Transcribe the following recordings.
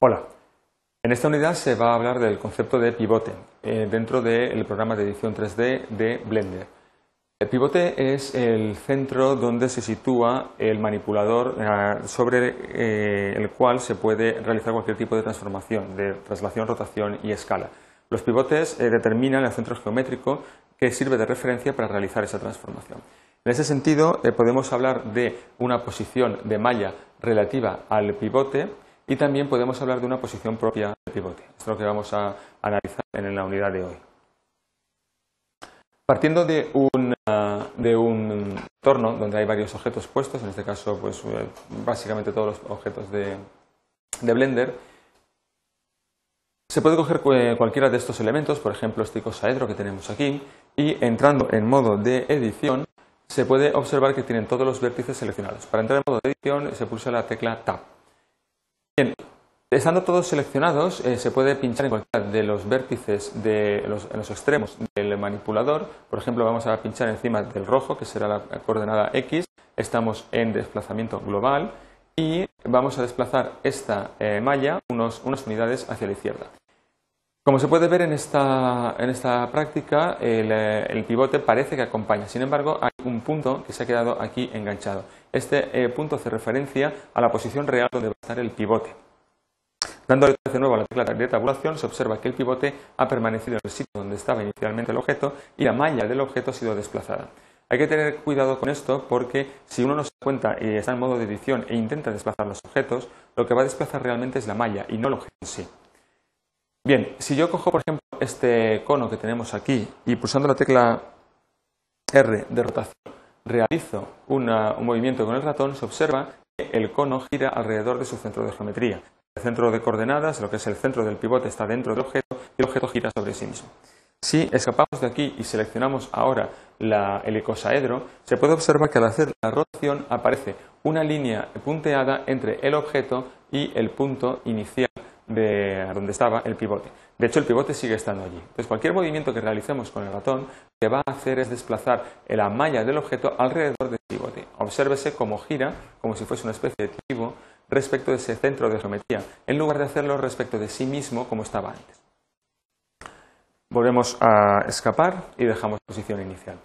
Hola. En esta unidad se va a hablar del concepto de pivote eh, dentro del programa de edición 3D de Blender. El pivote es el centro donde se sitúa el manipulador eh, sobre eh, el cual se puede realizar cualquier tipo de transformación, de traslación, rotación y escala. Los pivotes determinan el centro geométrico que sirve de referencia para realizar esa transformación. En ese sentido, podemos hablar de una posición de malla relativa al pivote y también podemos hablar de una posición propia del pivote. Esto es lo que vamos a analizar en la unidad de hoy. Partiendo de un, de un entorno donde hay varios objetos puestos, en este caso pues, eh, básicamente todos los objetos de, de Blender, se puede coger cualquiera de estos elementos, por ejemplo este icosaedro que tenemos aquí, y entrando en modo de edición se puede observar que tienen todos los vértices seleccionados. Para entrar en modo de edición se pulsa la tecla Tab. Estando todos seleccionados, eh, se puede pinchar en cualquiera de los vértices de los, en los extremos del manipulador. Por ejemplo, vamos a pinchar encima del rojo, que será la coordenada X. Estamos en desplazamiento global y vamos a desplazar esta eh, malla unos, unas unidades hacia la izquierda. Como se puede ver en esta, en esta práctica, el, eh, pivote parece que acompaña. Sin embargo, hay un punto que se ha quedado aquí enganchado. Este punto hace referencia a la posición real donde va a estar el pivote. Dándole de nuevo a la tecla de tabulación, se observa que el pivote ha permanecido en el sitio donde estaba inicialmente el objeto y la malla del objeto ha sido desplazada. Hay que tener cuidado con esto porque si uno no se cuenta y está en modo de edición e intenta desplazar los objetos, lo que va a desplazar realmente es la malla y no el objeto en sí. Bien, si yo cojo por ejemplo este cono que tenemos aquí y pulsando la tecla R de rotación realizo un movimiento con el ratón, se observa que el cono gira alrededor de su centro de geometría. El centro de coordenadas, lo que es el centro del pivote, está dentro del objeto y el objeto gira sobre sí mismo. Si escapamos de aquí y seleccionamos ahora el icosaedro, se puede observar que al hacer la rotación aparece una línea punteada entre el objeto y el punto inicial de donde estaba el pivote. De hecho, el pivote sigue estando allí. Entonces, cualquier movimiento que realicemos con el ratón, lo que va a hacer es desplazar la malla del objeto alrededor del pivote. Obsérvese cómo gira, como si fuese una especie de tibo, respecto de ese centro de geometría, en lugar de hacerlo respecto de sí mismo como estaba antes. Volvemos a escapar y dejamos posición inicial.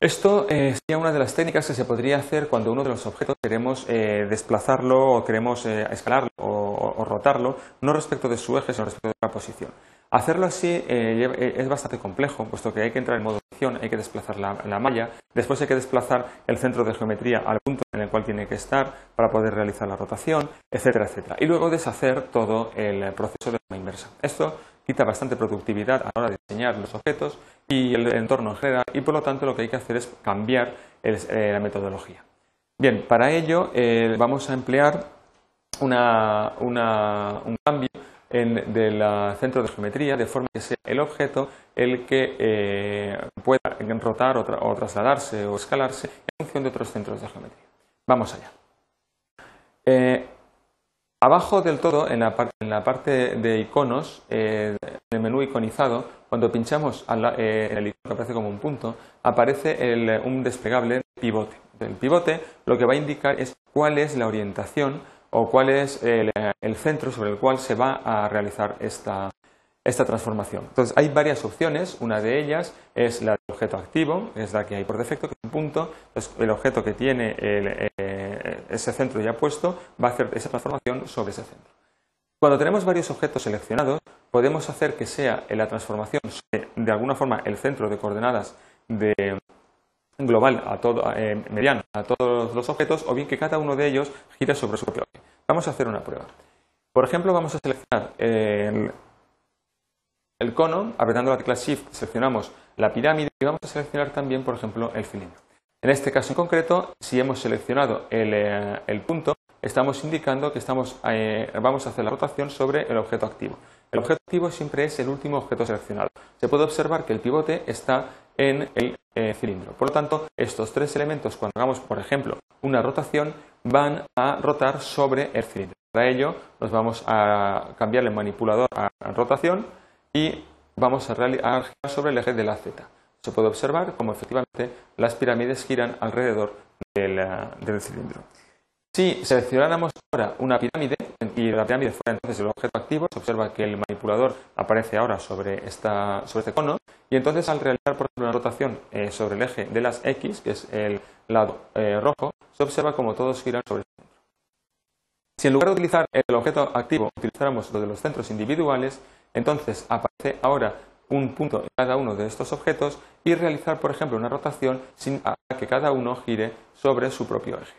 Esto eh, sería una de las técnicas que se podría hacer cuando uno de los objetos queremos eh, desplazarlo o queremos eh, escalarlo o, rotarlo, no respecto de su eje, sino respecto de la posición. Hacerlo así es bastante complejo, puesto que hay que entrar en modo hay que desplazar la, malla, después hay que desplazar el centro de geometría al punto en el cual tiene que estar para poder realizar la rotación, etcétera, etcétera. Y luego deshacer todo el proceso de forma inversa. Esto quita bastante productividad a la hora de diseñar los objetos y el entorno en general y por lo tanto lo que hay que hacer es cambiar eh, la metodología. Bien, para ello eh, vamos a emplear un cambio del centro de geometría de forma que sea el objeto el que eh, pueda rotar o, trasladarse o escalarse en función de otros centros de geometría. Vamos allá. Abajo del todo, en la, parte de iconos, eh, en el menú iconizado, cuando pinchamos eh, en el icono que aparece como un punto, aparece un desplegable pivote. El pivote lo que va a indicar es cuál es la orientación o cuál es el, centro sobre el cual se va a realizar esta, transformación. Entonces, hay varias opciones. Una de ellas es la del objeto activo, es la que hay por defecto, que es un punto. Entonces, el objeto que tiene el, ese centro ya puesto va a hacer esa transformación sobre ese centro. Cuando tenemos varios objetos seleccionados, podemos hacer que sea la transformación de alguna forma el centro de coordenadas de global a todo, eh, mediano a todos los objetos o bien que cada uno de ellos gire sobre su propio. Vamos a hacer una prueba. Por ejemplo, vamos a seleccionar el, cono, apretando la tecla Shift seleccionamos la pirámide y vamos a seleccionar también, por ejemplo, el cilindro. En este caso en concreto, si hemos seleccionado el, eh, punto, estamos indicando que eh, vamos a hacer la rotación sobre el objeto activo. El objeto activo siempre es el último objeto seleccionado. Se puede observar que el pivote está en el eh, cilindro. Por lo tanto, estos tres elementos, cuando hagamos, por ejemplo, una rotación, van a rotar sobre el cilindro. Para ello, nos vamos a cambiar el manipulador a rotación y vamos a girar sobre el eje de la Z se puede observar cómo efectivamente las pirámides giran alrededor del, eh, cilindro. Si seleccionáramos ahora una pirámide y la pirámide fuera entonces el objeto activo, se observa que el manipulador aparece ahora sobre, sobre este cono y entonces al realizar por ejemplo una rotación eh, sobre el eje de las X, que es el lado eh, rojo, se observa como todos giran sobre el centro. Si en lugar de utilizar el objeto activo utilizáramos lo de los centros individuales, entonces aparece ahora un punto en cada uno de estos objetos y realizar, por ejemplo, una rotación sin que cada uno gire sobre su propio eje.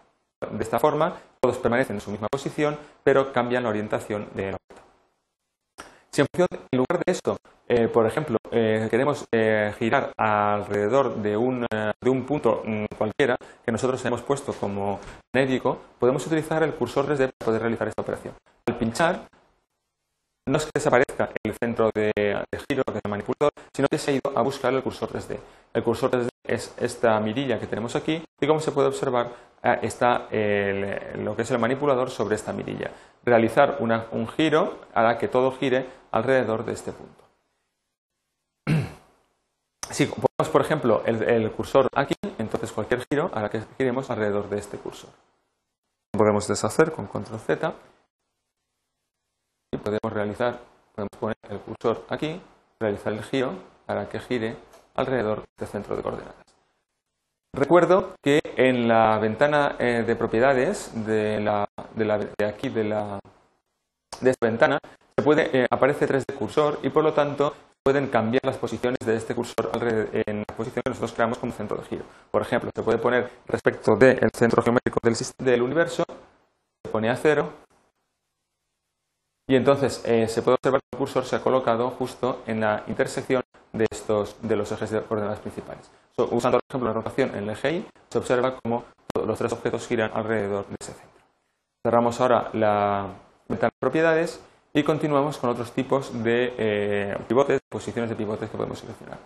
De esta forma, todos permanecen en su misma posición, pero cambian la orientación del objeto. Si en, lugar de esto, eh, por ejemplo, eh, queremos eh, girar alrededor de un, de un punto mm, cualquiera que nosotros hemos puesto como médico, podemos utilizar el cursor 3D para poder realizar esta operación. Al pinchar, no es que desaparezca el centro de, giro del manipulador, sino que se ha ido a buscar el cursor 3D. El cursor 3D es esta mirilla que tenemos aquí y como se puede observar eh, está lo que es el manipulador sobre esta mirilla. Realizar un giro hará que todo gire alrededor de este punto. Si ponemos, por ejemplo, el, cursor aquí, entonces cualquier giro hará que giremos alrededor de este cursor. Podemos deshacer con control Z y podemos realizar, podemos poner el cursor aquí, realizar el giro para que gire alrededor del centro de coordenadas. Recuerdo que en la ventana eh, de propiedades de, aquí de, la, de esta ventana puede, eh, aparece 3D cursor y por lo tanto pueden cambiar las posiciones de este cursor en la posición que nosotros creamos como centro de giro. Por ejemplo, se puede poner respecto del centro geométrico del, universo, se pone a cero y entonces eh, se puede observar que el cursor se ha colocado justo en la intersección de, estos, de los ejes de coordenadas principales. usando, por ejemplo, la rotación en el eje Y, se observa cómo los tres objetos giran alrededor de ese centro. Cerramos ahora la ventana de propiedades y continuamos con otros tipos de eh, pivotes, posiciones de pivotes que podemos seleccionar.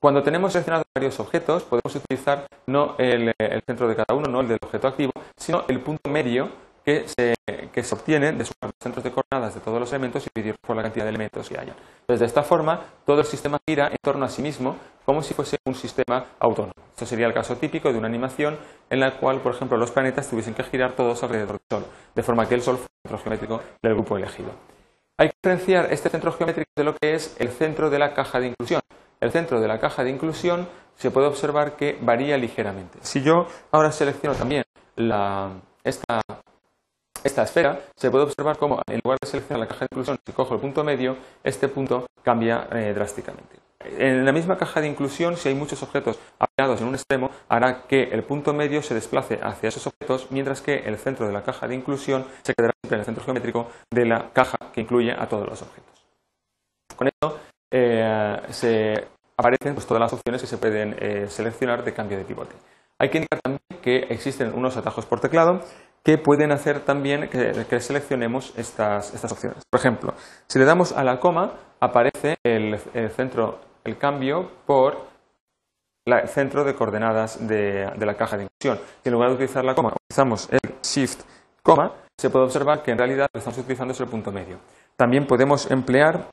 Cuando tenemos seleccionados varios objetos, podemos utilizar no el, centro de cada uno, no el del objeto activo, sino el punto medio que se, que se obtiene de sumar los centros de coordenadas de todos los elementos y dividir por la cantidad de elementos que haya. Entonces, de esta forma, todo el sistema gira en torno a sí mismo como si fuese un sistema autónomo. Esto sería el caso típico de una animación en la cual, por ejemplo, los planetas tuviesen que girar todos alrededor del Sol, de forma que el Sol fuera el centro geométrico del grupo elegido. Hay que diferenciar este centro geométrico de lo que es el centro de la caja de inclusión. El centro de la caja de inclusión se puede observar que varía ligeramente. Si yo ahora selecciono también esta esfera, se puede observar cómo en lugar de seleccionar la caja de inclusión, si cojo el punto medio, este punto cambia eh, drásticamente. En la misma caja de inclusión, si hay muchos objetos apegados en un extremo, hará que el punto medio se desplace hacia esos objetos, mientras que el centro de la caja de inclusión se quedará siempre en el centro geométrico de la caja que incluye a todos los objetos. Con esto eh, se aparecen pues, todas las opciones que se pueden eh, seleccionar de cambio de pivote. Hay que indicar también que existen unos atajos por teclado que pueden hacer también que, seleccionemos estas, opciones. Por ejemplo, si le damos a la coma, aparece el, centro, el cambio por el centro de coordenadas de, la caja de inclusión. Si en lugar de utilizar la coma utilizamos el shift coma, se puede observar que en realidad lo que estamos utilizando es el punto medio. También podemos emplear,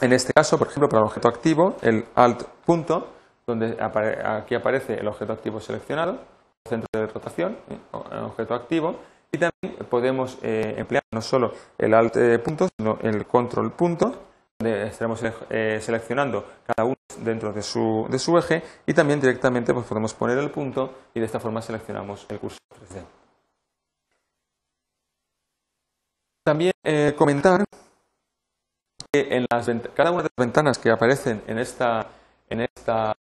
en este caso, por ejemplo, para el objeto activo, el alt punto, donde aquí aparece el objeto activo seleccionado centro de rotación, ¿eh? objeto activo, y también podemos eh, emplear no solo el alt eh, punto, sino el control punto, estaremos seleccionando cada uno dentro de su, de su eje, y también directamente pues, podemos poner el punto y de esta forma seleccionamos el cursor 3D. También comentar que en las, cada una de las ventanas que aparecen en esta en esta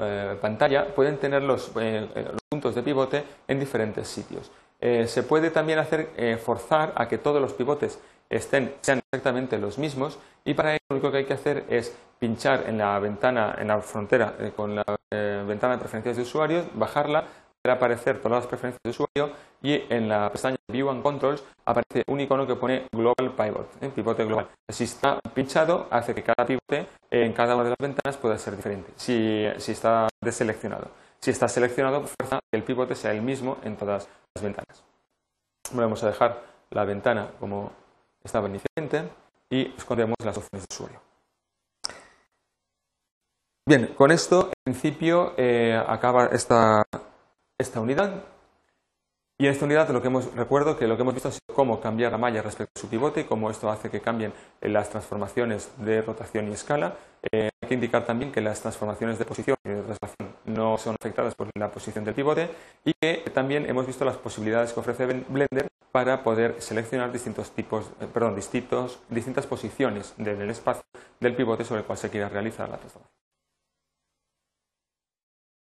eh, pantalla pueden tener los, eh, puntos de pivote en diferentes sitios. Eh, se puede también hacer forzar a que todos los pivotes estén, sean exactamente los mismos y para ello lo único que hay que hacer es pinchar en la ventana, en la frontera con la ventana de preferencias de usuarios, bajarla aparecer todas las preferencias de usuario y en la pestaña View and Controls aparece un icono que pone Global Pivot, ¿eh? pivote global. Si está pinchado, hace que cada pivote en cada una de las ventanas pueda ser diferente, si, está deseleccionado. Si está seleccionado, fuerza que el pivote sea el mismo en todas las ventanas. Vamos a dejar la ventana como estaba inicialmente y escondemos las opciones de usuario. Bien, con esto, en principio, eh, acaba esta esta unidad. Y en esta unidad lo que hemos, recuerdo que lo que hemos visto es cómo cambiar la malla respecto a su pivote y cómo esto hace que cambien las transformaciones de rotación y escala. Eh, hay que indicar también que las transformaciones de posición y de traslación no son afectadas por la posición del pivote y que también hemos visto las posibilidades que ofrece Blender para poder seleccionar distintos tipos, eh, perdón, distintos, distintas posiciones del espacio del pivote sobre el cual se quiera realizar la transformación.